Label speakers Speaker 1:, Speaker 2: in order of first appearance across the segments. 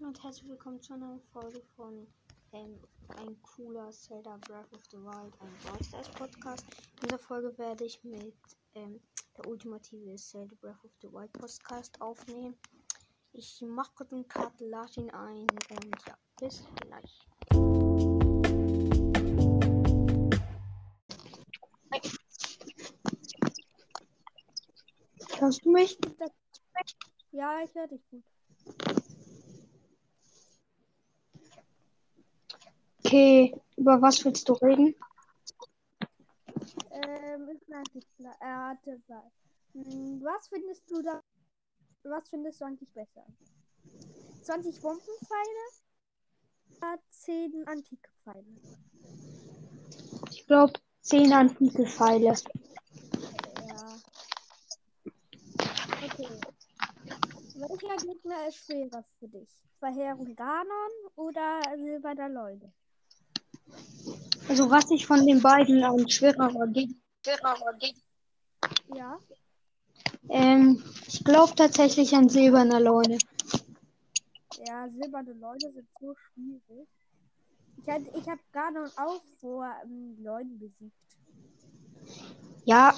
Speaker 1: und herzlich willkommen zu einer Folge von ähm, ein cooler Zelda Breath of the Wild, ein Brawl Stars Podcast. In dieser Folge werde ich mit ähm, der ultimative Zelda Breath of the Wild Podcast aufnehmen. Ich mache kurz einen Cut, lade ihn ein und ja, bis gleich.
Speaker 2: Hörst du mich?
Speaker 1: Ja, ich höre dich gut.
Speaker 2: Okay, über was willst du reden?
Speaker 1: Ähm, ist eigentlich klar. Was. Hm, Was findest du da? Was findest du eigentlich besser? 20 Bombenpfeile oder 10 antike Pfeile?
Speaker 2: Ich glaube, 10 antike Pfeile.
Speaker 1: Ja. Okay. Welcher Gegner ist schwerer für dich? Verheerung Ganon oder Silberner Leute?
Speaker 2: Also, was ich von den beiden ein schwererer Gegner.
Speaker 1: Ja.
Speaker 2: Ähm, ich glaube tatsächlich an silberner Leune.
Speaker 1: Ja, silberne Leute sind so schwierig. Ich, ich habe Ganon auch vor ähm, Leuten besiegt.
Speaker 2: Ja,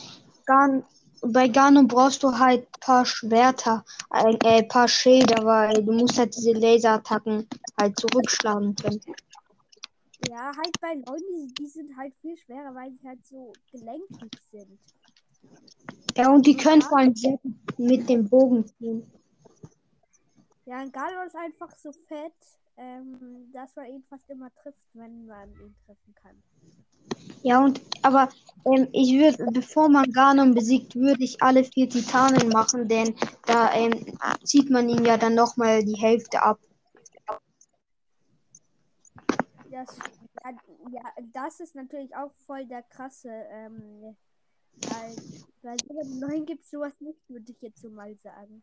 Speaker 2: Gan bei Ganon brauchst du halt ein paar Schwerter, ein äh, paar Schilder, weil du musst halt diese Laserattacken halt zurückschlagen können.
Speaker 1: Ja, halt bei Leuten, die, die sind halt viel schwerer, weil sie halt so gelenkig sind.
Speaker 2: Ja, und die können vor allem sehr gut mit dem Bogen ziehen.
Speaker 1: Ja, ein Ganon ist einfach so fett, ähm, dass man ihn fast immer trifft, wenn man ihn treffen kann.
Speaker 2: Ja, und aber ähm, ich würde, bevor man Ganon besiegt, würde ich alle vier Titanen machen, denn da ähm, zieht man ihm ja dann nochmal die Hälfte ab.
Speaker 1: Ja, s- ja, das ist natürlich auch voll der krasse. Ähm, weil bei Silber 9 gibt es sowas nicht, würde ich jetzt so mal sagen.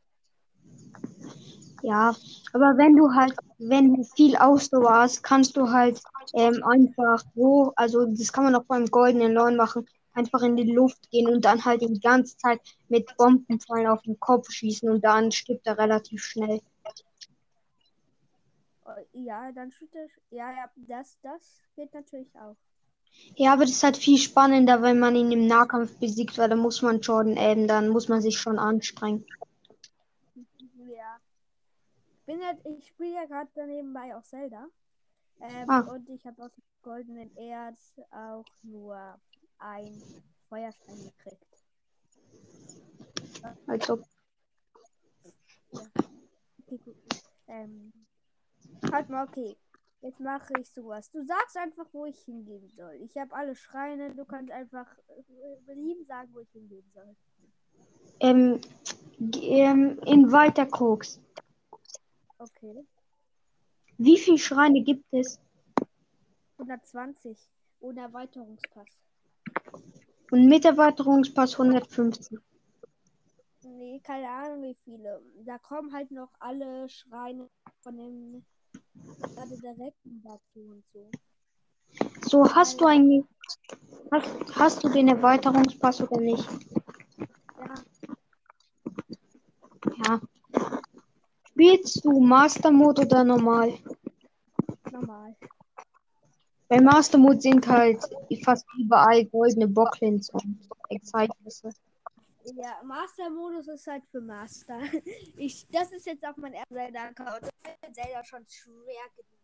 Speaker 2: Ja, aber wenn du halt, wenn du viel Ausdauer hast, kannst du halt ähm, einfach so, also das kann man auch beim goldenen Neun machen, einfach in die Luft gehen und dann halt die ganze Zeit mit Bombenpfeilen auf den Kopf schießen und dann stirbt er relativ schnell.
Speaker 1: Oh, Ja, dann schütte Ja, ja, das, das geht natürlich auch.
Speaker 2: Ja, aber das ist halt viel spannender, wenn man ihn im Nahkampf besiegt, weil da muss man schon, ähm, dann muss man sich schon anstrengen.
Speaker 1: Ja. Ich bin ja, ich spiele ja gerade nebenbei auch Zelda. Ähm,
Speaker 2: Ah.
Speaker 1: Und ich habe aus dem goldenen Erz auch nur ein Feuerstein gekriegt.
Speaker 2: Also,
Speaker 1: Okay, gut. Ähm, halt mal, okay. Jetzt mache ich sowas. Du sagst einfach, wo ich hingehen soll. Ich habe alle Schreine. Du kannst einfach äh, belieben sagen, wo ich hingehen soll.
Speaker 2: ähm, ähm, in Weiterkrux.
Speaker 1: Okay.
Speaker 2: Wie viele Schreine gibt es?
Speaker 1: 120. Ohne Erweiterungspass.
Speaker 2: Und mit Erweiterungspass 150.
Speaker 1: Nee, keine Ahnung wie viele. Da kommen halt noch alle Schreine von dem gerade direkten dazu und so.
Speaker 2: So, hast du eigentlich, hast, hast du den Erweiterungspass oder nicht?
Speaker 1: Ja,
Speaker 2: Ja. Spielst du Master Mode oder normal?
Speaker 1: normal.
Speaker 2: Bei Master Mode sind halt fast überall goldene Bocklins und Excitnisse.
Speaker 1: Ja, Master-Modus ist halt für Master. Ich, das ist jetzt auch mein erster Zelda-Account. Ich finde Zelda schon schwer genug.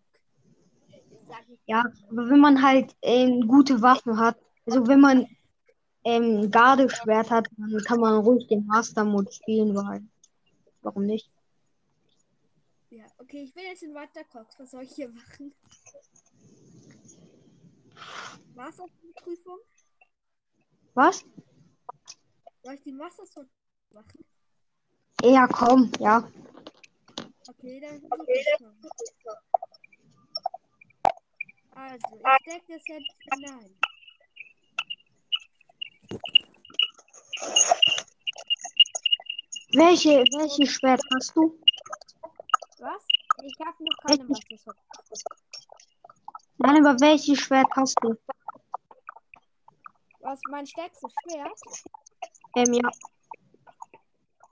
Speaker 2: Ja, aber wenn man halt ähm, gute Waffen hat, also wenn man ähm, Gardeschwert hat, dann kann man ruhig den Master Mode spielen, weil warum nicht?
Speaker 1: Ja, okay, ich will jetzt in Watercox. Was soll ich hier machen? Master-Prüfung?
Speaker 2: Was?
Speaker 1: Soll ich die Master machen?
Speaker 2: Ja, komm, ja.
Speaker 1: Okay, dann ich mal. Also, ich stecke das jetzt hinein.
Speaker 2: Welche, welche Schwert hast du?
Speaker 1: Was? Ich habe noch keine Master
Speaker 2: Nein, aber welches Schwert hast du?
Speaker 1: Was mein stärkstes Schwert?
Speaker 2: Ähm, ja.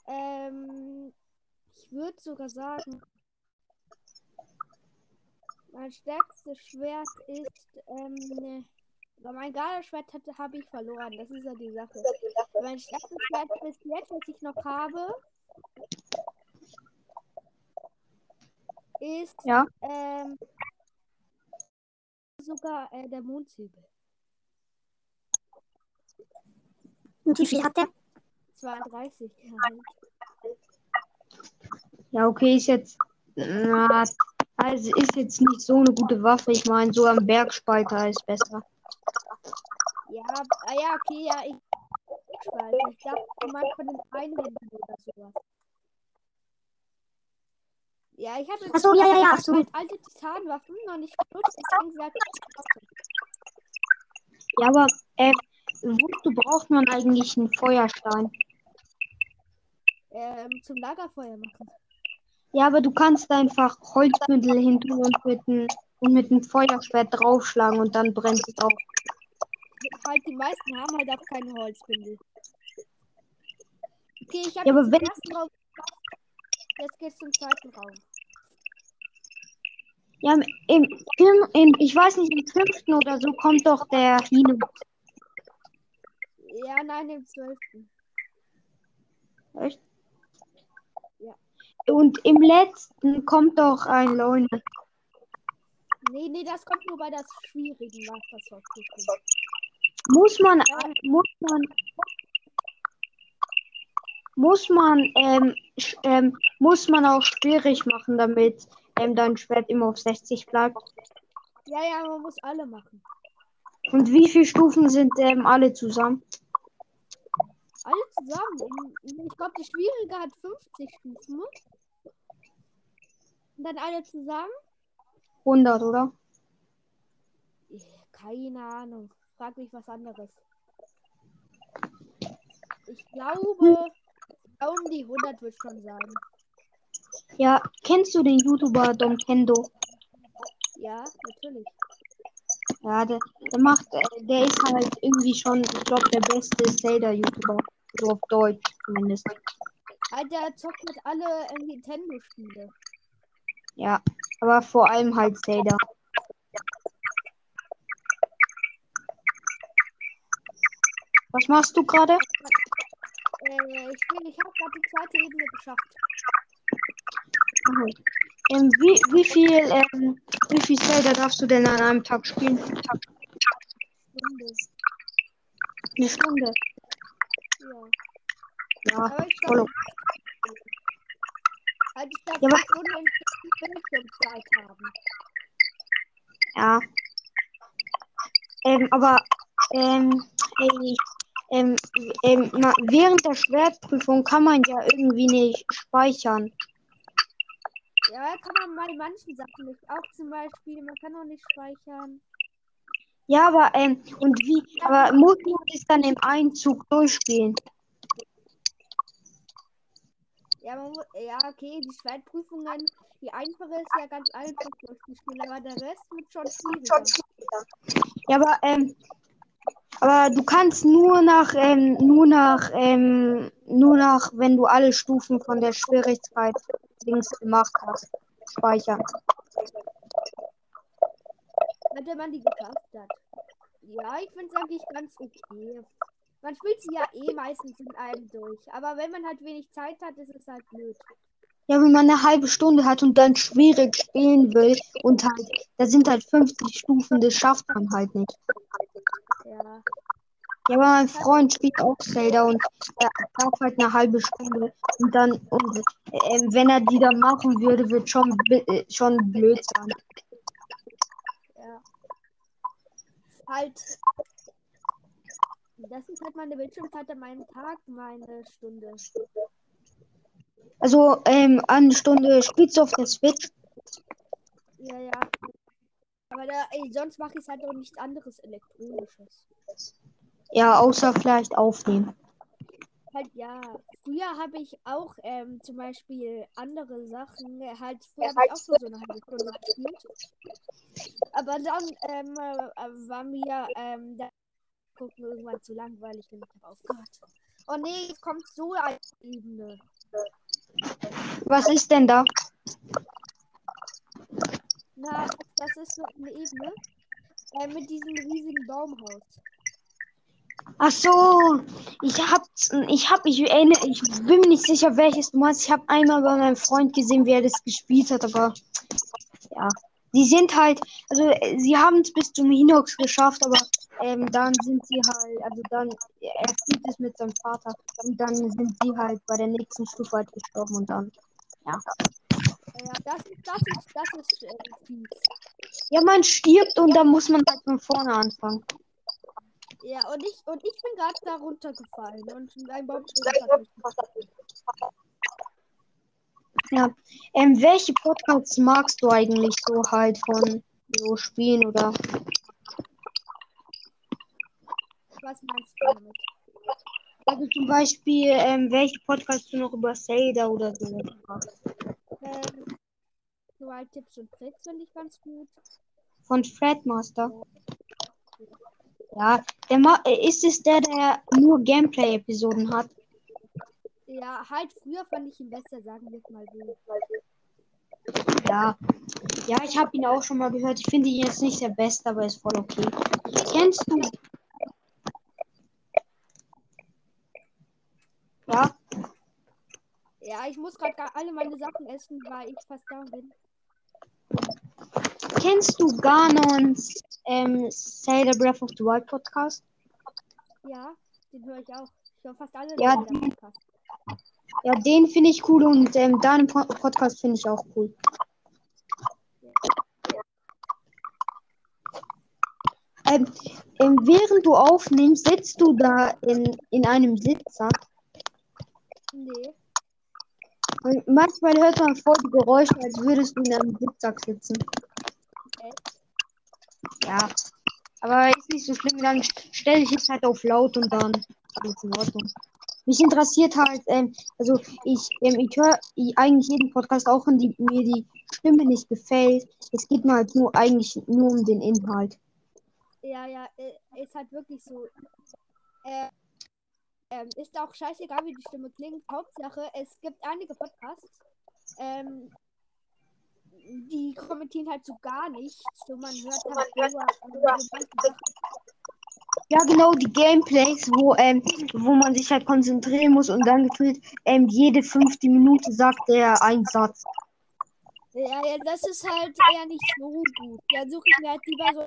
Speaker 1: Ähm, ich würde sogar sagen, Mein stärkstes Schwert ist, ähm, ne, aber mein Gardeschwert habe ich verloren. Das ist ja die Sache. Mein stärkstes Schwert bis jetzt, was ich noch habe, ist
Speaker 2: Ja.
Speaker 1: ähm, sogar äh, der Mondzwiebel.
Speaker 2: Und wie viel hat der?
Speaker 1: 32. Halt.
Speaker 2: Ja, okay, ist jetzt. Na, also ist jetzt nicht so eine gute Waffe. Ich meine, so am Bergspalter ist besser.
Speaker 1: Ja, ah, ja, okay, ja, ich. Spalter. Ich dachte, du meinst von den Einhändern oder sowas. Ja, ich habe
Speaker 2: Ach so, ja, ja, ja, so.
Speaker 1: alte Titanwaffen noch nicht benutzt. Deswegen sag ich,
Speaker 2: Ja, aber äh, wozu braucht man eigentlich einen Feuerstein?
Speaker 1: ähm, zum Lagerfeuer machen.
Speaker 2: Ja, aber du kannst einfach Holzbündel hin tun und mit einem und mit einem Feuerschwert draufschlagen und dann brennt es auf.
Speaker 1: Halt, die meisten haben halt auch keine Holzbündel. Okay, ich habe
Speaker 2: Ja,
Speaker 1: den ersten Raum. Jetzt geht's zum zweiten Raum.
Speaker 2: Ja, im, im, im, im, ich weiß nicht, im fünften oder so kommt doch der Hino.
Speaker 1: Ja, nein, im zwölften.
Speaker 2: Echt?
Speaker 1: Ja.
Speaker 2: Und im letzten kommt doch ein Leune.
Speaker 1: Nee, nee, das kommt nur bei das schwierigen Prüfung.
Speaker 2: Muss man, muss man, muss man, ähm, ähm, muss man auch schwierig machen, damit ähm, dein Schwert immer auf 60 bleibt.
Speaker 1: Ja, ja, man muss alle machen.
Speaker 2: Und wie viele Stufen sind ähm, alle zusammen?
Speaker 1: Alle zusammen. Ich glaube, die schwierige hat 50 Stufen. Und dann alle zusammen?
Speaker 2: 100, oder?
Speaker 1: Keine Ahnung. Frag mich was anderes. Ich glaube, um die 100 wird schon sein.
Speaker 2: Ja, kennst du den YouTuber Dom Kendo?
Speaker 1: Ja, natürlich.
Speaker 2: Ja, der, der macht, äh, der ist halt irgendwie schon, ich glaube, der beste Zelda-YouTuber. So auf Deutsch zumindest.
Speaker 1: Alter, zockt mit alle äh, Nintendo-Spiele.
Speaker 2: Ja, aber vor allem halt Zelda. Was machst du gerade?
Speaker 1: Äh, ich bin, ich habe gerade die zweite Ebene geschafft.
Speaker 2: Aha. Ähm, wie, wie viel, ähm, wie viel Zelda darfst du denn an einem Tag spielen?
Speaker 1: Stunde.
Speaker 2: Eine Stunde.
Speaker 1: Ja.
Speaker 2: Ja,
Speaker 1: Aber ich glaube,
Speaker 2: okay.
Speaker 1: halt ich darf
Speaker 2: Ja, aber-
Speaker 1: Stunden Bildschirmzeit haben.
Speaker 2: Ja. Ähm, aber, ähm, ey, ähm, ähm, na, während der Schwertprüfung kann man ja irgendwie nicht speichern.
Speaker 1: Ja, kann man bei manchen Sachen nicht. Auch zum Beispiel, man kann auch nicht speichern.
Speaker 2: Ja, aber, ähm, und wie, aber muss man das dann im Einzug durchspielen?
Speaker 1: Ja, man muss, ja, okay, die Schwertprüfungen, die einfache ist ja ganz einfach durchzuspielen, aber der Rest wird schon schwieriger.
Speaker 2: Ja, aber, ähm, aber du kannst nur nach, ähm, nur nach, ähm, nur nach, wenn du alle Stufen von der Schwierigkeit links gemacht hast, speichern.
Speaker 1: Wenn man die geschafft hat. Ja, ich finde es eigentlich ganz okay. Man spielt sie ja eh meistens in einem durch. Aber wenn man halt wenig Zeit hat, ist es halt blöd.
Speaker 2: Ja, wenn man eine halbe Stunde hat und dann schwierig spielen will und halt, da sind halt 50 Stufen, das schafft man halt nicht.
Speaker 1: Ja.
Speaker 2: Ja, aber mein Freund spielt auch Zelda und er braucht halt eine halbe Stunde und dann, und, ähm, wenn er die dann machen würde, wird schon, äh, schon blöd sein.
Speaker 1: Ja. Halt. Das ist halt meine Bildschirmzeit an meinem Tag, meine Stunde.
Speaker 2: Also, ähm, eine Stunde spielst du auf der Switch?
Speaker 1: Ja, ja. Aber da, ey, sonst mache ich halt auch nichts anderes Elektronisches.
Speaker 2: Ja, außer vielleicht aufnehmen.
Speaker 1: Halt, ja. Früher habe ich auch ähm, zum Beispiel andere Sachen. äh, Halt, früher habe ich auch so eine halbe Stunde gespielt. Aber dann ähm, äh, war mir ähm, da gucken irgendwann zu langweilig und ich habe aufgehört. Oh nee, jetzt kommt so eine Ebene.
Speaker 2: Was ist denn da?
Speaker 1: Na, Das ist so eine Ebene äh, mit diesem riesigen Baumhaus.
Speaker 2: Ach so, ich hab, ich hab, ich erinnere, ich bin mir nicht sicher, welches du meinst. Ich habe einmal bei meinem Freund gesehen, wie er das gespielt hat, aber ja, sie sind halt, also sie haben es bis zum Hinox geschafft, aber ähm, dann sind sie halt, also dann, er spielt es mit seinem Vater und dann sind sie halt bei der nächsten Stufe halt gestorben und dann, ja.
Speaker 1: Ja, das ist, das ist, das ist äh, fies.
Speaker 2: Ja, man stirbt und dann muss man halt von vorne anfangen.
Speaker 1: Ja, und ich, und ich bin gerade da runtergefallen und ein Baum
Speaker 2: Ja. Ähm, welche Podcasts magst du eigentlich so halt von so Spielen oder?
Speaker 1: Was meinst du damit?
Speaker 2: Also zum Beispiel, ähm, welche Podcasts du noch über Zelda oder so magst?
Speaker 1: Ähm, so halt Tipps und Tricks finde ich ganz gut.
Speaker 2: Von Fredmaster. Ja, der ma äh, ist es der, der nur Gameplay-Episoden hat?
Speaker 1: Ja, halt früher fand ich ihn besser, sagen wir es mal so.
Speaker 2: Ja. Ja, ich habe ihn auch schon mal gehört. Ich finde ihn jetzt nicht der Beste, aber ist voll okay. Kennst du? Ja,
Speaker 1: Ja, ich muss gerade alle meine Sachen essen, weil ich fast down bin.
Speaker 2: kennst du Ganons ähm, Zelda Breath of the Wild Podcast?
Speaker 1: Ja, den höre ich auch. Ich höre fast alle
Speaker 2: Ja,
Speaker 1: Podcasts.
Speaker 2: Ja, den finde ich cool und ähm, deinen po Podcast finde ich auch cool. Ähm, ähm, während du aufnimmst, sitzt du da in, in einem Sitzer.
Speaker 1: Nee.
Speaker 2: Und manchmal hört man voll die Geräusche, als würdest du in einem Sitzsack sitzen.
Speaker 1: Okay.
Speaker 2: Ja. Aber ist nicht so schlimm, dann stelle ich es halt auf laut und dann alles in Ordnung. Mich interessiert halt, ähm, also ich, ähm, ich höre eigentlich jeden Podcast auch, wenn die, mir die Stimme nicht gefällt. Es geht mir halt nur eigentlich nur um den Inhalt.
Speaker 1: Ja, ja, äh, ist halt wirklich so. Äh, ähm, ist auch scheißegal, wie die Stimme klingt. Hauptsache, es gibt einige Podcasts, ähm, die kommentieren halt so gar nichts. So, man hört halt nur, Sachen.
Speaker 2: Ja, genau, die Gameplays, wo, ähm, wo man sich halt konzentrieren muss und dann gefühlt ähm, jede fünfte Minute sagt er einen Satz.
Speaker 1: Ja, ja, das ist halt eher nicht so gut. Da suche ich mir halt lieber so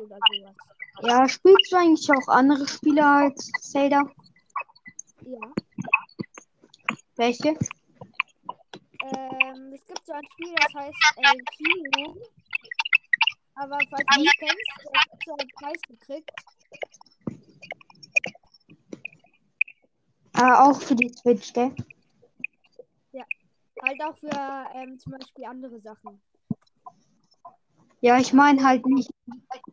Speaker 1: oder sowas.
Speaker 2: Ja, spielst du eigentlich auch andere Spiele als Zelda?
Speaker 1: Ja.
Speaker 2: Welche?
Speaker 1: Ähm, es gibt so ein Spiel, das heißt äh, Kino. Aber falls du es kennst, hat so einen Preis gekriegt.
Speaker 2: Äh, auch für die Switch, gell?
Speaker 1: Halt auch für ähm, zum Beispiel andere Sachen.
Speaker 2: Ja, ich meine halt nicht.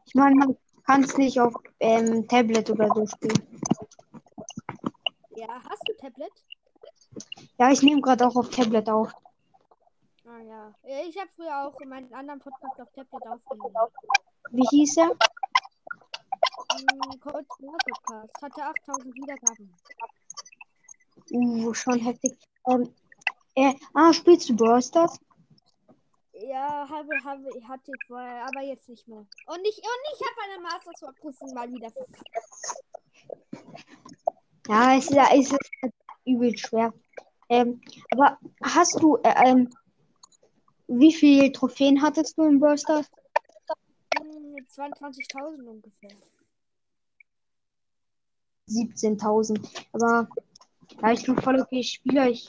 Speaker 2: Ich meine, man kann es nicht auf ähm, Tablet oder so spielen.
Speaker 1: Ja, hast du Tablet?
Speaker 2: Ja, ich nehme gerade auch auf Tablet auf.
Speaker 1: Ah ja. Ich habe früher auch meinen anderen Podcast auf Tablet aufgenommen.
Speaker 2: Wie hieß er?
Speaker 1: Hm, Code Podcast. Hatte 8000 Wiedergaben.
Speaker 2: Uh, schon heftig. Ähm, äh, ah, spielst du Brawl Stars?
Speaker 1: Ja, habe, habe, hatte ich vorher, aber jetzt nicht mehr. Und ich, und ich habe eine Masters-Prüfung mal wieder verkackt.
Speaker 2: Ja, es ist, es ist übel schwer. Ähm, aber hast du, äh, ähm, wie viele Trophäen hattest du Stars?
Speaker 1: Hm, 22.000 ungefähr.
Speaker 2: 17.000. Aber ja, ich bin voll okay Spieler. Ich,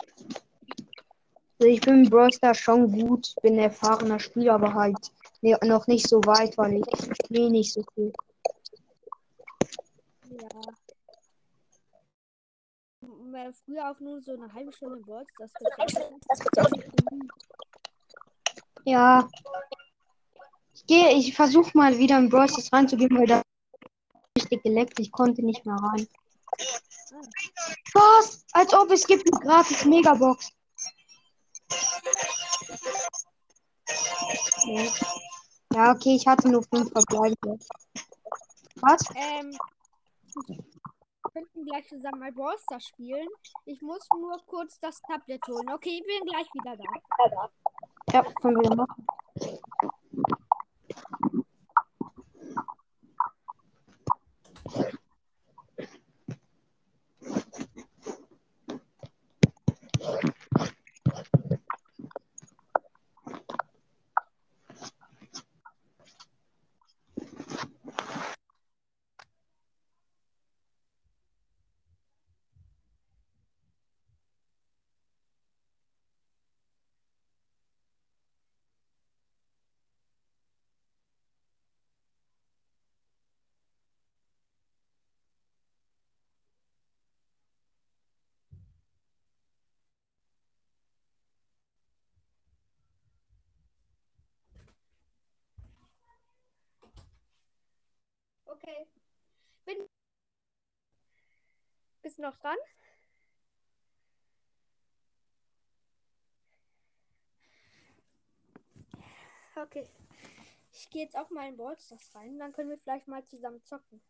Speaker 2: also ich bin in Brawl Stars schon gut. Bin erfahrener Spieler, aber halt ne, noch nicht so weit, weil ich spiele nicht so viel.
Speaker 1: Ja. Früher auch nur so eine halbe Stunde das gezockt.
Speaker 2: Ja. Ich gehe, ich versuche mal wieder in Brawl Stars reinzugehen, weil da richtig geleckt. Ich konnte nicht mehr rein. Was? Als ob es gibt eine gratis Megabox. Nee. Ja, okay, ich hatte nur fünf Verbleibende. Was?
Speaker 1: Ähm, wir könnten gleich zusammen mal Brawl Stars spielen. Ich muss nur kurz das Tablet holen. Okay, ich bin gleich wieder da.
Speaker 2: Ja, können wir machen.
Speaker 1: Okay. Bin. Bist du noch dran? Okay. Ich gehe jetzt auch mal in Ballstars rein. Dann können wir vielleicht mal zusammen zocken.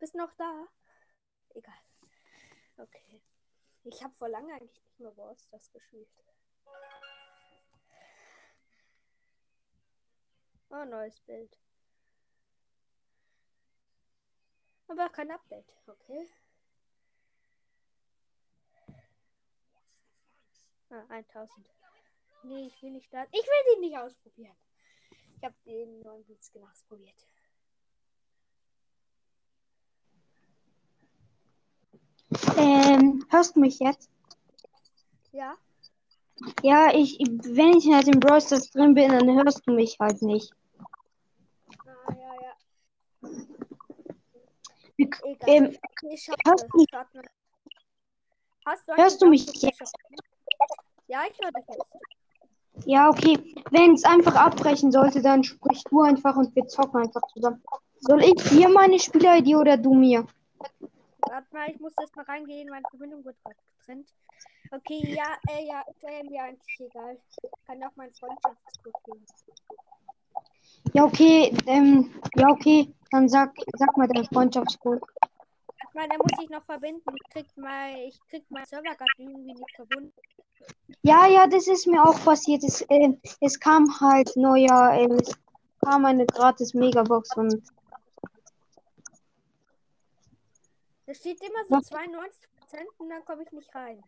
Speaker 1: Bist noch da? Egal. Okay. Ich habe vor lange eigentlich nicht mehr Ballstars gespielt. Oh, neues Bild. Aber kein Update. Okay. Ah, 1000. Nee, ich will nicht starten. Ich will den nicht ausprobieren. Ich habe den neuen Blitzskin ausprobiert.
Speaker 2: Ähm, hörst du mich jetzt?
Speaker 1: Ja?
Speaker 2: Ja, ich, wenn ich halt im Brawl Stars drin bin, dann hörst du mich halt nicht.
Speaker 1: Ah, ja, ja.
Speaker 2: Wir-
Speaker 1: Egal.
Speaker 2: Ähm,
Speaker 1: ich
Speaker 2: hörst du mich?
Speaker 1: Hast du
Speaker 2: Hörst du mich
Speaker 1: Clans? Ja, ich höre dich jetzt.
Speaker 2: Ja, okay. Wenn es einfach abbrechen sollte, dann sprich du einfach und wir zocken einfach zusammen. Soll ich dir meine Spieler-ID oder du mir?
Speaker 1: Warte mal, ich muss jetzt mal reingehen. Meine Verbindung wird gerade getrennt. Okay, ja, äh, ja, äh, mir eigentlich egal. Kann auch mein Freundschaftscode geben.
Speaker 2: Ja, okay. Ähm, ja, okay. Dann sag, sag mal deinen Freundschaftscode.
Speaker 1: Ich meine, da muss ich noch verbinden. Ich krieg mal, ich krieg mein Server gerade irgendwie nicht verbunden.
Speaker 2: Ja, ja, das ist mir auch passiert. Es, äh, es kam halt neuer, äh, es kam eine gratis Megabox und
Speaker 1: Da steht immer so
Speaker 2: Was?
Speaker 1: 92 Prozent und dann komme ich nicht rein.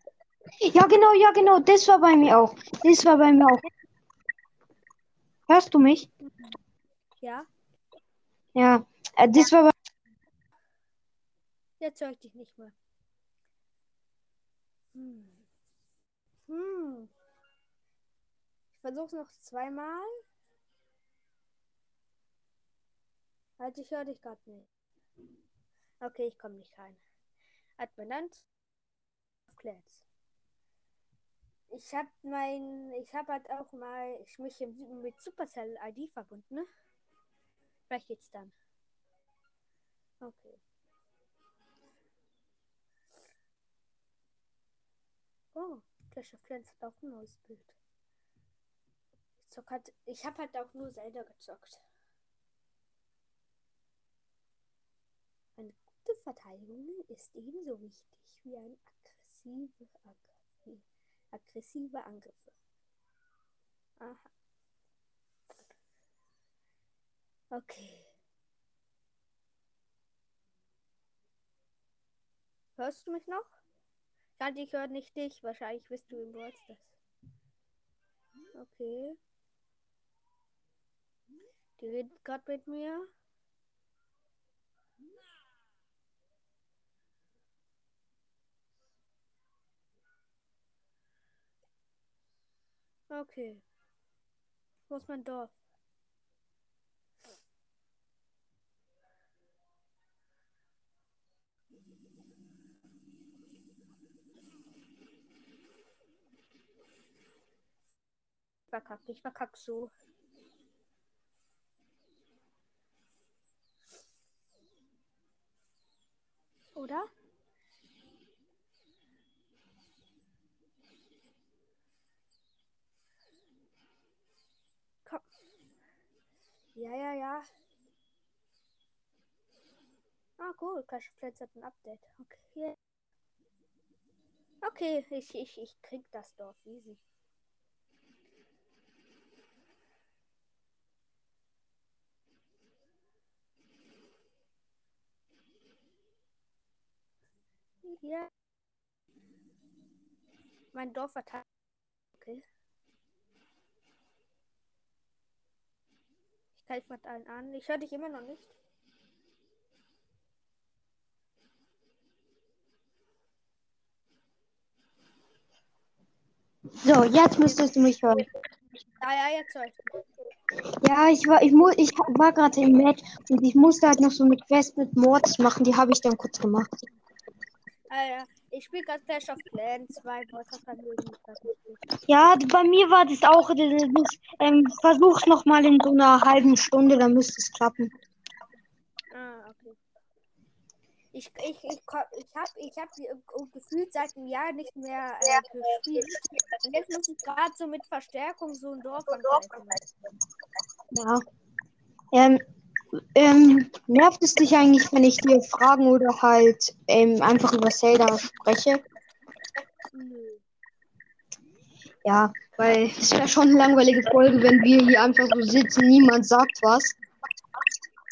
Speaker 2: Ja, genau, ja, genau. Das war bei mir auch. Das war bei mir auch. Hörst du mich?
Speaker 1: Ja?
Speaker 2: Ja, äh, das war bei
Speaker 1: Jetzt höre ich dich nicht mehr. Hm. Hm. Ich versuche es noch zweimal. Halt, ich höre dich gerade nicht. Okay, ich komme nicht rein. Adminant auf Clans. Ich habe mein, ich habe halt auch mal, ich mich mit Supercell ID verbunden, ne? Vielleicht geht's dann. Okay. Oh, Clash of Clans hat auch ein neues Bild. Ich, zock halt, ich habe halt auch nur Zelda gezockt. Eine gute Verteidigung ist ebenso wichtig wie ein aggressive, aggressive, aggressive Angriffe. Aha. Okay. Hörst du mich noch? Ja, ich höre nicht dich. Wahrscheinlich bist du im Wortstars. Okay. Die redet gerade mit mir. Okay. Wo ist mein Dorf? Verkackt, ich verkack so. Oder? Komm. Ja, ja, ja. Ah, cool. Clash of Clans hat ein Update. Okay. Okay, ich, ich, ich krieg das Dorf. Easy. Hier. Mein Dorf verteilt. Okay. Ich greife mit allen an. Ich höre dich immer noch nicht.
Speaker 2: So, jetzt müsstest du mich hören.
Speaker 1: Ja, ja, jetzt höre ich.
Speaker 2: Ja, ich war, ich mu ich war gerade im Match und ich musste halt noch so eine Quest mit Mords machen, die habe ich dann kurz gemacht.
Speaker 1: Ah, ja. Ich spiele gerade Clash of Clans, zwei Brawlvermögen.
Speaker 2: Ja, bei mir war das auch. Das, ähm, versuch's noch mal in so einer halben Stunde, dann müsste es klappen.
Speaker 1: Ah, okay. Ich, ich, ich, ich habe ich hab äh, gefühlt seit einem Jahr nicht mehr äh, gespielt. Und jetzt muss ich gerade so mit Verstärkung so ein Dorf angreifen.
Speaker 2: Ja. Ähm, ähm, nervt es dich eigentlich, wenn ich dir Fragen oder halt ähm, einfach über Zelda spreche?
Speaker 1: Nö.
Speaker 2: Ja, weil es wäre schon eine langweilige Folge, wenn wir hier einfach so sitzen, niemand sagt was.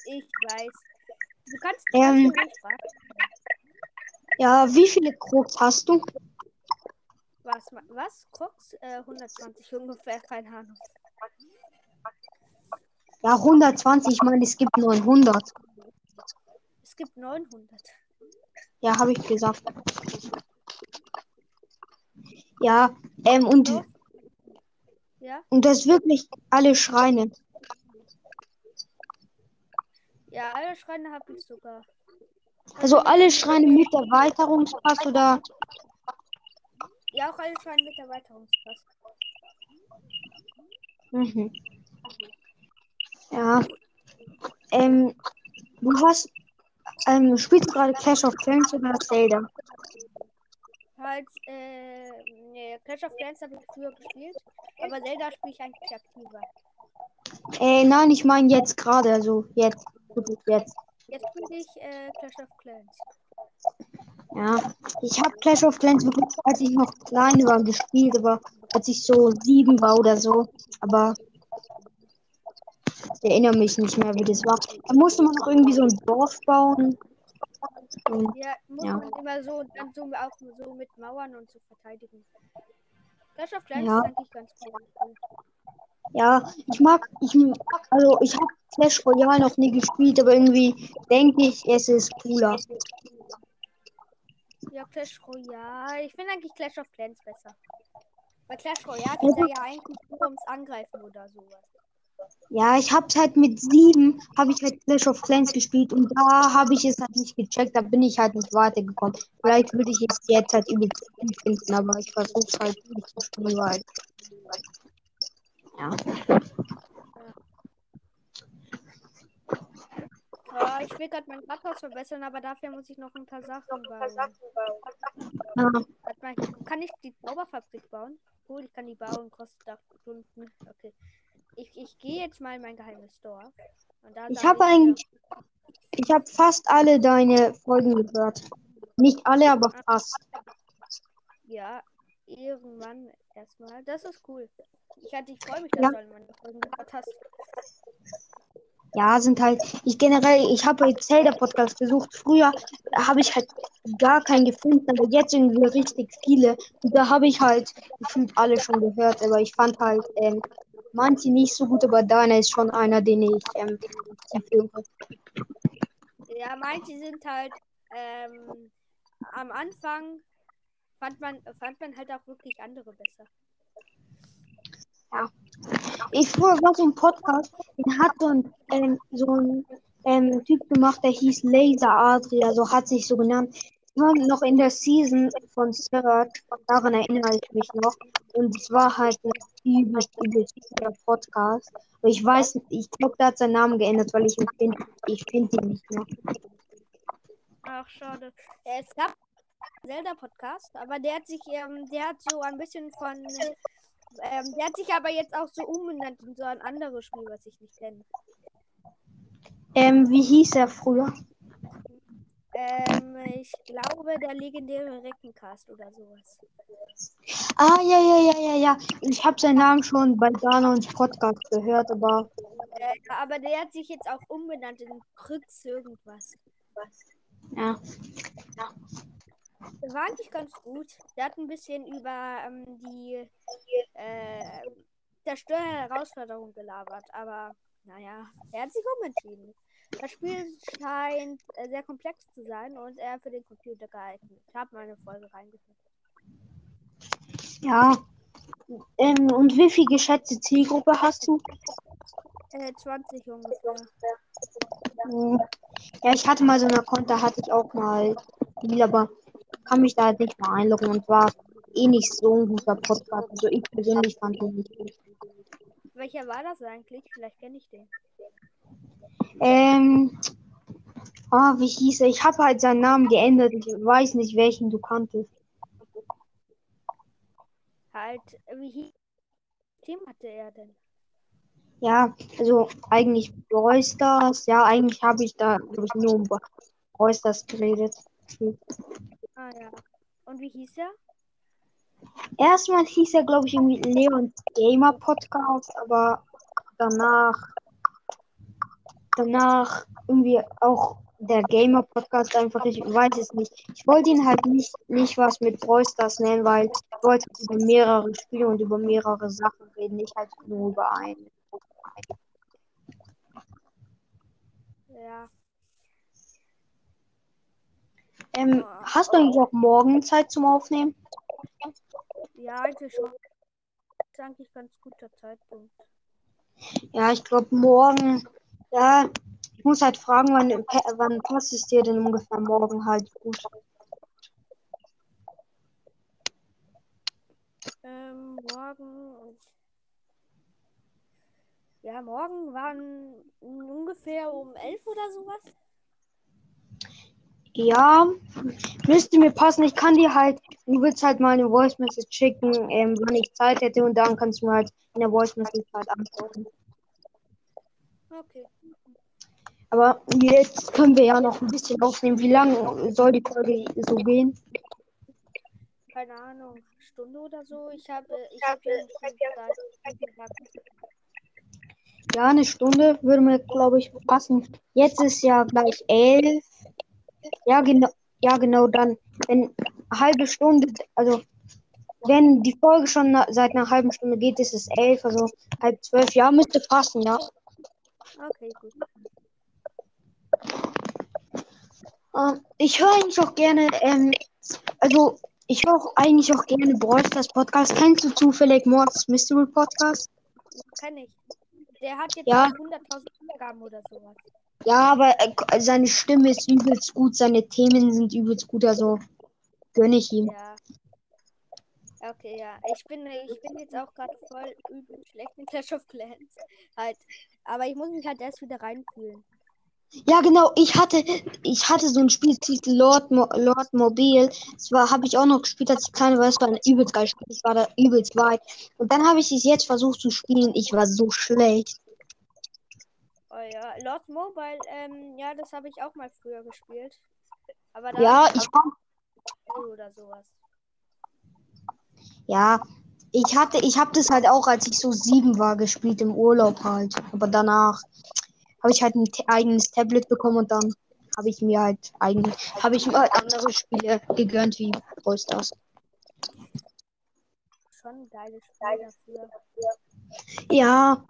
Speaker 1: Ich weiß. Du kannst,
Speaker 2: Ähm. Ja, wie viele Krux hast du?
Speaker 1: Was, was? Krux? Äh, 120 ungefähr, keine Ahnung.
Speaker 2: Ja, 120, ich meine, es gibt 900.
Speaker 1: Es gibt 900.
Speaker 2: Ja, habe ich gesagt. Ja, ähm, und.
Speaker 1: Ja?
Speaker 2: und das wirklich alle Schreine.
Speaker 1: Ja, alle Schreine habe ich sogar.
Speaker 2: Also alle Schreine mit Erweiterungspass oder
Speaker 1: Ja, auch alle Schreine mit Erweiterungspass.
Speaker 2: Mhm. Ja. Ähm, du hast, ähm, spielst du gerade Clash of Clans oder Zelda?
Speaker 1: Halt, äh, nee, Clash of Clans habe ich früher gespielt, aber Zelda spiele ich eigentlich aktiver.
Speaker 2: Äh, nein, ich meine jetzt gerade, also jetzt, jetzt.
Speaker 1: Jetzt spiele ich äh, Clash of Clans.
Speaker 2: Ja. Ich habe Clash of Clans wirklich, als ich noch klein war, gespielt, aber als ich so sieben war oder so. Aber ich erinnere mich nicht mehr, wie das war. Da musste man noch irgendwie so ein Dorf bauen. Und,
Speaker 1: Ja, muss
Speaker 2: Ja.
Speaker 1: man immer so und dann so auch so mit Mauern und so verteidigen. Clash of Clans
Speaker 2: Ja.
Speaker 1: ist eigentlich ganz cool.
Speaker 2: ja, ich mag, ich, also ich habe Clash Royale noch nie gespielt, aber irgendwie denke ich, es ist cooler.
Speaker 1: Ja, Clash Royale. Ich finde eigentlich Clash of Clans besser. Bei Clash Royale geht ja eigentlich nur ums Angreifen oder sowas.
Speaker 2: Ja, ich hab's halt mit sieben, habe ich halt Clash of Clans gespielt und da habe ich es halt nicht gecheckt, da bin ich halt nicht weitergekommen. Vielleicht würde ich es jetzt halt übelst finden, aber ich versuche es halt nicht zu spielen, weil. Ja.
Speaker 1: Ja, ich will gerade mein Rathaus verbessern, aber dafür muss ich noch ein paar Sachen bauen.
Speaker 2: ja.
Speaker 1: Kann ich die Zauberfabrik bauen? Cool, ich kann die bauen, kostet 8 Stunden. Okay. Ich, ich gehe jetzt mal in mein geheimes Dorf.
Speaker 2: Ich habe eigentlich, ich habe fast alle deine Folgen gehört. Nicht alle, aber fast.
Speaker 1: Ja, irgendwann erstmal. Das ist cool. Ich, hatte, ich freue mich, dass
Speaker 2: Ja.
Speaker 1: du alle meine Folgen gehört hast.
Speaker 2: Ja, sind halt, ich generell, ich habe jetzt Zelda Podcast gesucht. Früher habe ich halt gar keinen gefunden, aber jetzt irgendwie richtig viele. Und da habe ich halt gefühlt alle schon gehört, aber ich fand halt ähm, manche nicht so gut, aber deiner ist schon einer, den ich ähm, tief höre.
Speaker 1: Ja, manche sind halt ähm, am Anfang fand man, fand man halt auch wirklich andere besser.
Speaker 2: Ich früher war so ein Podcast, den hat so ein, ähm, so ein ähm, Typ gemacht, der hieß Laser Adria, so hat sich so genannt. Noch in der Season von Search, daran erinnere ich mich noch. Und es war halt ein übelst, übelst guter Podcast. Aber ich weiß, nicht, ich glaube, der hat seinen Namen geändert, weil ich ihn finde. Ich finde ihn nicht mehr.
Speaker 1: Ach, schade. Es gab einen Zelda-Podcast, aber der hat sich, ähm, der hat so ein bisschen von, ähm, der hat sich aber jetzt auch so umbenannt in so ein anderes Spiel, was ich nicht kenne.
Speaker 2: Ähm, wie hieß er früher?
Speaker 1: Ähm, ich glaube, der legendäre Reckencast oder sowas.
Speaker 2: Ah, ja, ja, ja, ja, ja. Ich habe seinen Namen schon bei Danons Podcast gehört, aber
Speaker 1: Äh, aber der hat sich jetzt auch umbenannt in Krütz irgendwas.
Speaker 2: ja.
Speaker 1: Der war eigentlich ganz gut. Der hat ein bisschen über ähm, die äh, Zerstörherausforderung gelabert, aber naja, er hat sich umentschieden. Das Spiel scheint äh, sehr komplex zu sein und eher für den Computer geeignet. Ich habe meine Folge reingehört.
Speaker 2: Ja. Ähm, und wie viel geschätzte Zielgruppe hast du?
Speaker 1: Äh, 20 ungefähr.
Speaker 2: Hm. Ja, ich hatte mal so eine Account, da hatte ich auch mal viel, aber kann mich da halt nicht mehr einloggen und war eh nicht so ein guter Podcast. Also ich persönlich fand den nicht gut.
Speaker 1: Welcher war das eigentlich? Vielleicht kenne ich den.
Speaker 2: Ähm, ah, wie hieß er? Ich habe halt seinen Namen geändert. Ich weiß nicht, welchen du kanntest.
Speaker 1: Halt, wie hieß Team hatte er denn?
Speaker 2: Ja, also eigentlich Brawl Stars. Ja, eigentlich habe ich da ich, nur um Brawl Stars geredet.
Speaker 1: Ah ja. Und wie hieß er?
Speaker 2: Erstmal hieß er, glaube ich, irgendwie Leon Gamer Podcast, aber danach, danach irgendwie auch der Gamer Podcast einfach, ich weiß es nicht. Ich wollte ihn halt nicht, nicht was mit Brawl Stars nennen, weil ich wollte über mehrere Spiele und über mehrere Sachen reden, nicht halt nur über einen.
Speaker 1: Ja.
Speaker 2: Ähm, hast du eigentlich auch morgen Zeit zum Aufnehmen?
Speaker 1: Ja, eigentlich schon. Das ist eigentlich ganz guter Zeitpunkt.
Speaker 2: Ja, ich glaube morgen. Ja, ich muss halt fragen, wann, wann passt es dir denn ungefähr morgen halt gut?
Speaker 1: Ähm, morgen. Ja, morgen waren ungefähr um elf oder sowas.
Speaker 2: Ja, müsste mir passen. Ich kann dir halt, du willst halt mal eine Voice Message schicken, ähm, wann ich Zeit hätte und dann kannst du mir halt in der Voice Message halt antworten.
Speaker 1: Okay.
Speaker 2: Aber jetzt können wir ja noch ein bisschen aufnehmen. Wie lange soll die Folge so gehen?
Speaker 1: Keine Ahnung, Stunde oder so. Ich habe, ich habe ja.
Speaker 2: Ja, eine Stunde würde mir, glaube ich, passen. Jetzt ist ja gleich elf. Ja, genau. Ja, genau, dann, wenn eine halbe Stunde, also wenn die Folge schon seit einer halben Stunde geht, ist es elf, also halb zwölf. Ja, müsste passen, ja.
Speaker 1: Okay, gut.
Speaker 2: Ähm, ich höre eigentlich auch gerne, ähm, also ich höre auch eigentlich auch gerne Brawl Stars Podcast. Kennst du zufällig Mords Mystery Podcast?
Speaker 1: Kenn ich. Der hat jetzt
Speaker 2: Ja.
Speaker 1: auch 100.000 Wiedergaben oder sowas.
Speaker 2: Ja, aber äh, seine Stimme ist übelst gut, seine Themen sind übelst gut, also gönne ich ihm.
Speaker 1: Ja. Okay, ja. Ich bin, ich bin jetzt auch gerade voll übel schlecht in Clash of Clans. Halt. Aber ich muss mich halt erst wieder reinfühlen.
Speaker 2: Ja, genau, ich hatte, ich hatte so ein Spieltitel Lord, Mo Lord Mobile. Das war, habe ich auch noch gespielt, als ich klein war. Es war ein übelst geiles Spiel. Ich war da übelst weit. Und dann habe ich es jetzt versucht zu spielen. Ich war so schlecht.
Speaker 1: Oh ja. Lost Mobile, ähm, ja, das habe ich auch mal früher gespielt. Aber
Speaker 2: Ja, ich war,
Speaker 1: oder sowas.
Speaker 2: ja, ich hatte, ich habe das halt auch, als ich so sieben war, gespielt im Urlaub halt. Aber danach habe ich halt ein eigenes Tablet bekommen und dann habe ich mir halt eigentlich, habe ich mir halt andere Spiele gegönnt wie Brawl Stars.
Speaker 1: Schon ein geiles Spiel dafür.
Speaker 2: Ja.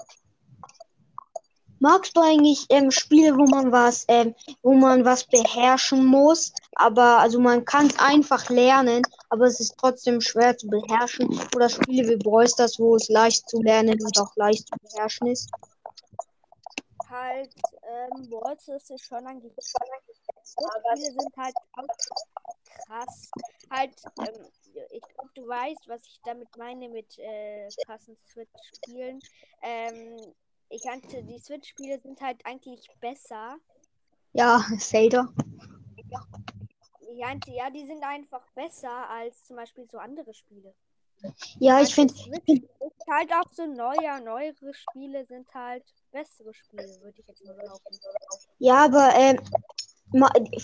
Speaker 2: Magst du eigentlich ähm, Spiele, wo man was, ähm, wo man was beherrschen muss, aber also man kann es einfach lernen, aber es ist trotzdem schwer zu beherrschen? Oder Spiele wie Brawl Stars, wo es leicht zu lernen und auch leicht zu beherrschen ist?
Speaker 1: Halt, ähm, Walls ist es schon eigentlich. Aber Spiele sind halt auch krass. Halt, ähm, ich glaube, du weißt, was ich damit meine mit äh, krassen Switch-Spielen. Ähm, ich kannte, die Switch-Spiele sind halt eigentlich besser.
Speaker 2: Ja, Zelda.
Speaker 1: Ich meinte, ja, die sind einfach besser als zum Beispiel so andere Spiele.
Speaker 2: Ja, ich finde,
Speaker 1: ist halt auch so neuer, neuere Spiele sind halt bessere Spiele, würde ich jetzt mal behaupten.
Speaker 2: ja, aber ähm,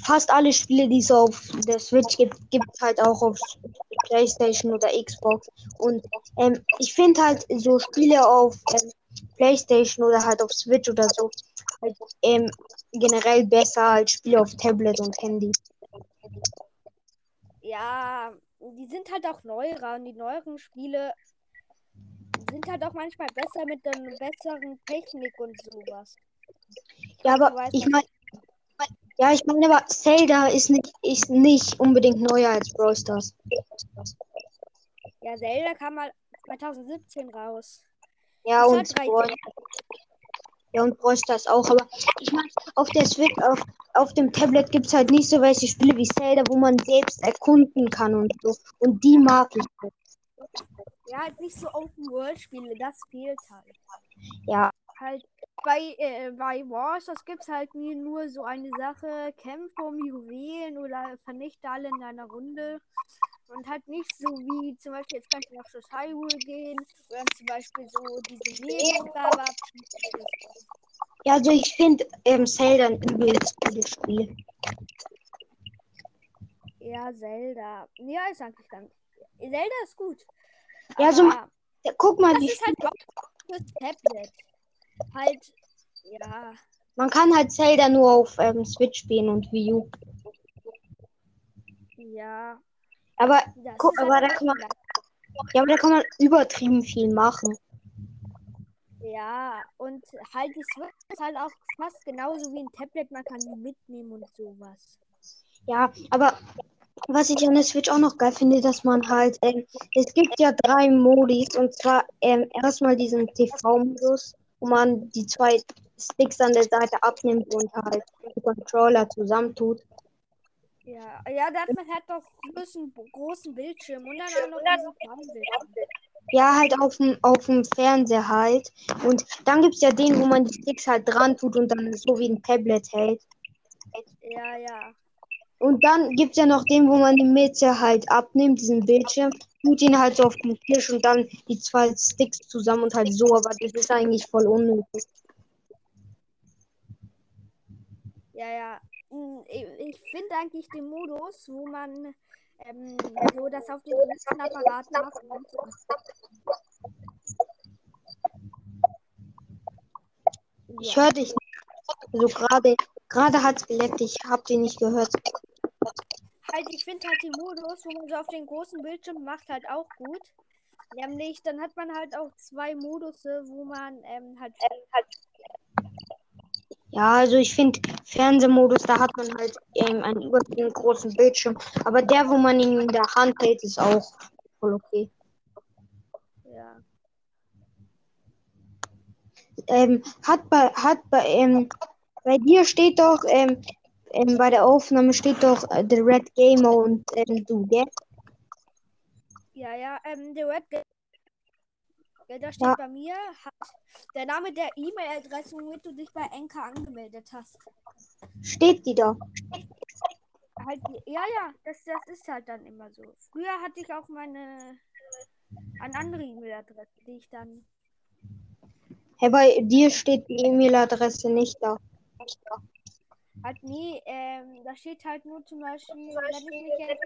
Speaker 2: fast alle Spiele, die es auf der Switch gibt, gibt es halt auch auf PlayStation oder Xbox. Und ähm, ich finde halt so Spiele auf ähm, PlayStation oder halt auf Switch oder so halt, ähm, generell besser als Spiele auf Tablet und Handy.
Speaker 1: Ja, die sind halt auch neuer und die neueren Spiele sind halt auch manchmal besser mit einer besseren Technik und sowas.
Speaker 2: Ja, aber
Speaker 1: weißt,
Speaker 2: ich meine, ja, ich meine, aber Zelda ist nicht, ist nicht unbedingt neuer als Brawl Stars.
Speaker 1: Ja, Zelda kam mal 2017 raus.
Speaker 2: Ja,
Speaker 1: Das
Speaker 2: und
Speaker 1: 3D.
Speaker 2: Brawl, ja, und Brawl Stars auch, aber ich meine, auf der Switch, auf, auf dem Tablet gibt es halt nicht so welche Spiele wie Zelda, wo man selbst erkunden kann und so. Und die mag ich. Halt.
Speaker 1: Ja, halt nicht so Open-World-Spiele, das fehlt halt.
Speaker 2: Ja.
Speaker 1: Halt bei, äh, bei Wars, das gibt's halt nie nur so eine Sache, kämpfe um Juwelen oder vernichte alle in einer Runde. Und halt nicht so wie zum Beispiel, jetzt kannst du nach Schloss Hyrule gehen oder zum Beispiel so diese Nebenaufgabe
Speaker 2: Ja, also ich finde ähm, Zelda ein übelst gutes Spiel.
Speaker 1: Ja, Zelda. Ja, ist eigentlich ganz. Zelda ist gut.
Speaker 2: Ja, also ja, guck mal,
Speaker 1: das wie ist halt fürs Tablet. Halt, ja.
Speaker 2: Man kann halt Zelda nur auf ähm, Switch spielen und Wii U.
Speaker 1: Ja.
Speaker 2: Aber, guck, aber halt da kann man, ja, aber da kann man übertrieben viel machen.
Speaker 1: Ja, und halt, es wird halt auch fast genauso wie ein Tablet, man kann die mitnehmen und sowas.
Speaker 2: Ja, aber was ich an der Switch auch noch geil finde, dass man halt, ähm, es gibt ja drei Modis und zwar ähm, erstmal diesen TV-Modus, wo man die zwei Sticks an der Seite abnimmt und halt die Controller zusammentut.
Speaker 1: Ja, ja, da hat man halt doch einen großen Bildschirm und dann auch noch diesen Fernsehbildschirm.
Speaker 2: Ja, halt auf dem, auf dem Fernseher halt. Und dann gibt es ja den, wo man die Sticks halt dran tut und dann so wie ein Tablet hält.
Speaker 1: Ja, ja.
Speaker 2: Und dann gibt es ja noch den, wo man die Mitte halt abnimmt, diesen Bildschirm, tut ihn halt so auf den Tisch und dann die zwei Sticks zusammen und halt so, aber das ist eigentlich voll unnötig.
Speaker 1: Ja, ja. Hm, ich finde eigentlich den Modus, wo man ähm, so das auf den großen Apparat macht.
Speaker 2: Ich höre dich nicht. Also gerade gerade hat es geleckt, ich habe den nicht gehört
Speaker 1: halt, ich finde halt den Modus, wo man so auf den großen Bildschirm macht, halt auch gut. Nämlich, dann hat man halt auch zwei Modusse, wo man ähm, halt.
Speaker 2: Ja, also ich finde Fernsehmodus, da hat man halt ähm, einen überwiegend großen Bildschirm. Aber der, wo man ihn in der Hand hält, ist auch voll okay.
Speaker 1: Ja.
Speaker 2: Ähm, hat bei, hat bei, ähm, bei dir steht doch, ähm, ähm, bei der Aufnahme steht doch äh, The Red Gamer und ähm, du, gell?
Speaker 1: Ja, ja, ähm, The Red Gamer. Da steht ja. bei mir hat der Name der E-Mail-Adresse, womit du dich bei Enka angemeldet hast.
Speaker 2: Steht die da?
Speaker 1: Halt, ja, ja, das, das ist halt dann immer so. Früher hatte ich auch meine eine andere E-Mail-Adresse, die ich dann.
Speaker 2: Hey, bei dir steht die E-Mail-Adresse nicht da. Nicht da.
Speaker 1: Halt, nee, ähm, da steht halt nur zum Beispiel, wenn ich mich jetzt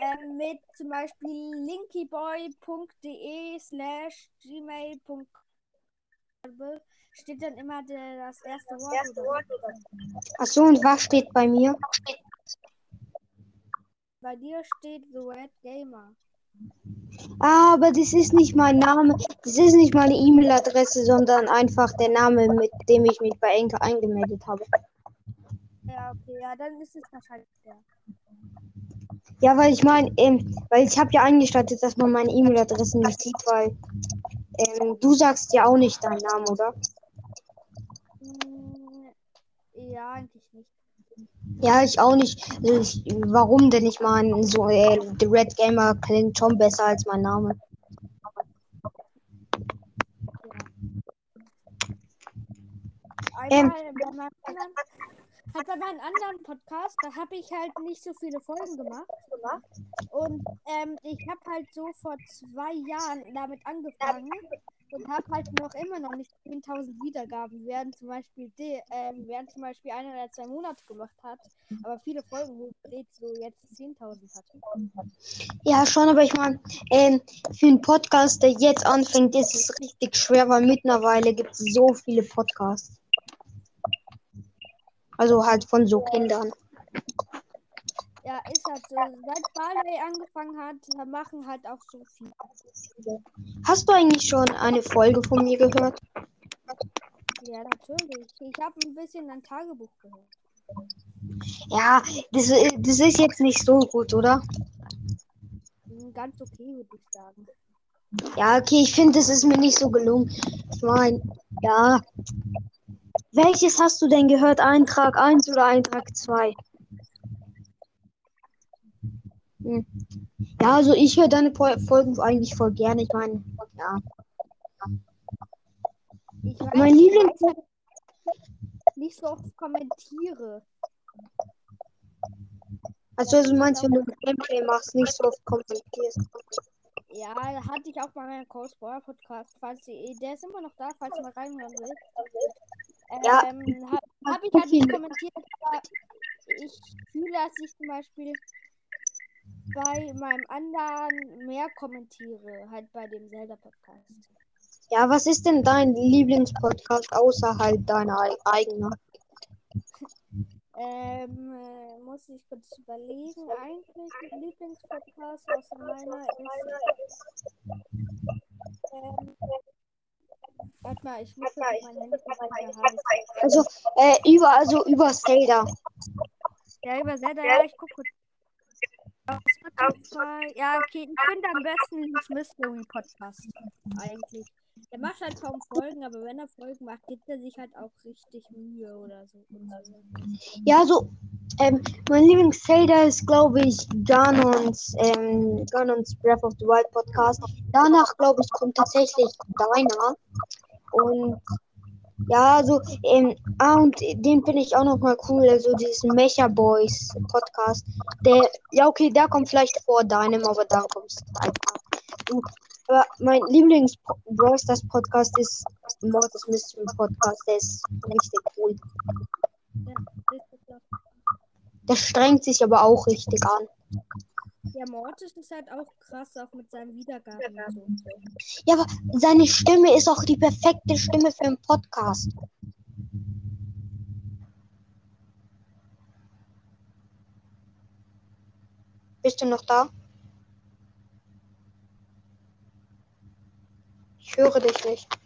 Speaker 1: ähm, mit zum Beispiel linkyboy.de slash gmail.com steht dann immer der, das erste das Wort.
Speaker 2: Achso, und was steht bei mir?
Speaker 1: Bei dir steht The Red Gamer.
Speaker 2: Aber das ist nicht mein Name, das ist nicht meine E-Mail-Adresse, sondern einfach der Name, mit dem ich mich bei Enke eingemeldet habe.
Speaker 1: Ja, okay, ja, dann ist es wahrscheinlich der.
Speaker 2: Ja, weil ich meine, ähm, weil ich habe ja eingestattet, dass man meine E-Mail-Adresse nicht sieht, weil ähm, du sagst ja auch nicht deinen Namen, oder?
Speaker 1: Hm, ja, eigentlich nicht.
Speaker 2: Ja, ich auch nicht. Also ich, warum denn nicht mal so äh, The Red Gamer klingt schon besser als mein Name.
Speaker 1: Ja. Ähm, halt bei meinem anderen Podcast, da habe ich halt nicht so viele Folgen gemacht. Und ähm, ich habe halt so vor zwei Jahren damit angefangen und habe halt noch immer noch nicht 10.000 Wiedergaben, während zum Beispiel die, ähm, während zum Beispiel einer oder zwei Monate gemacht hat, aber viele Folgen hochlädt, so jetzt 10.000 hat.
Speaker 2: Ja, schon, aber ich meine, ähm, für einen Podcast, der jetzt anfängt, ist es richtig schwer, weil mittlerweile gibt es so viele Podcasts. Also halt von so Kindern.
Speaker 1: Ja, ist halt so. Seit Barley angefangen hat, machen halt auch so viel.
Speaker 2: Hast du eigentlich schon eine Folge von mir gehört?
Speaker 1: Ja, natürlich. Ich habe ein bisschen ein Tagebuch gehört.
Speaker 2: Ja, das, das ist jetzt nicht so gut, oder?
Speaker 1: Hm, ganz okay, würde ich sagen.
Speaker 2: Ja, okay, ich finde, das ist mir nicht so gelungen. Ich meine, ja, Welches hast du denn gehört? Eintrag 1 oder Eintrag 2? Hm. Ja, also ich höre deine Folgen eigentlich voll gerne. Ich meine, ja.
Speaker 1: Ich weiß,
Speaker 2: Mein
Speaker 1: nicht,
Speaker 2: Lieblings-
Speaker 1: nicht so oft kommentiere.
Speaker 2: Also du meinst, wenn du ein Gameplay machst, nicht so oft kommentierst.
Speaker 1: Ja, da hatte ich auch mal einen Cold Spoiler Podcast. Falls ihr, der ist immer noch da, falls ihr mal reinhören will.
Speaker 2: Ja.
Speaker 1: Ähm, hab, hab ich halt nicht kommentiert, aber ich fühle, dass ich zum Beispiel bei meinem anderen mehr kommentiere, halt bei dem Zelda Podcast.
Speaker 2: Ja, was ist denn dein Lieblingspodcast außer halt deiner ei- eigenen?
Speaker 1: Ähm, äh, muss ich kurz überlegen. Eigentlich mein Lieblingspodcast außer meiner ist. Ähm, warte mal, ich muss jetzt mein Handy gucken, wie der heißt.
Speaker 2: Also, äh, über, also über Zelda.
Speaker 1: Ja, über Zelda, ja, ich gucke kurz. Ja, okay, ich finde am besten Lee's Mystery Podcast. Eigentlich. Der macht halt kaum Folgen, aber wenn er Folgen macht, gibt er sich halt auch richtig Mühe oder so.
Speaker 2: Ja, so, ähm, mein Lieblings-Zelda ist, glaube ich, Ganons, ähm, Ganons Breath of the Wild Podcast. Danach, glaube ich, kommt tatsächlich deiner. Und ja, also, ähm, ah, und den finde ich auch noch mal cool, also diesen Mecha Boys Podcast. Der, ja, okay, der kommt vielleicht vor deinem, aber dann kommst einfach du. Aber mein Lieblings Stars Podcast ist Mortis Mystery Podcast, der ist richtig cool.
Speaker 1: Ja, das
Speaker 2: der strengt sich aber auch richtig an.
Speaker 1: Ja, Mortis ist halt auch krass, auch mit seinem Wiedergaben.
Speaker 2: Ja, aber seine Stimme ist auch die perfekte Stimme für einen Podcast. Bist du noch da? Ich höre dich nicht.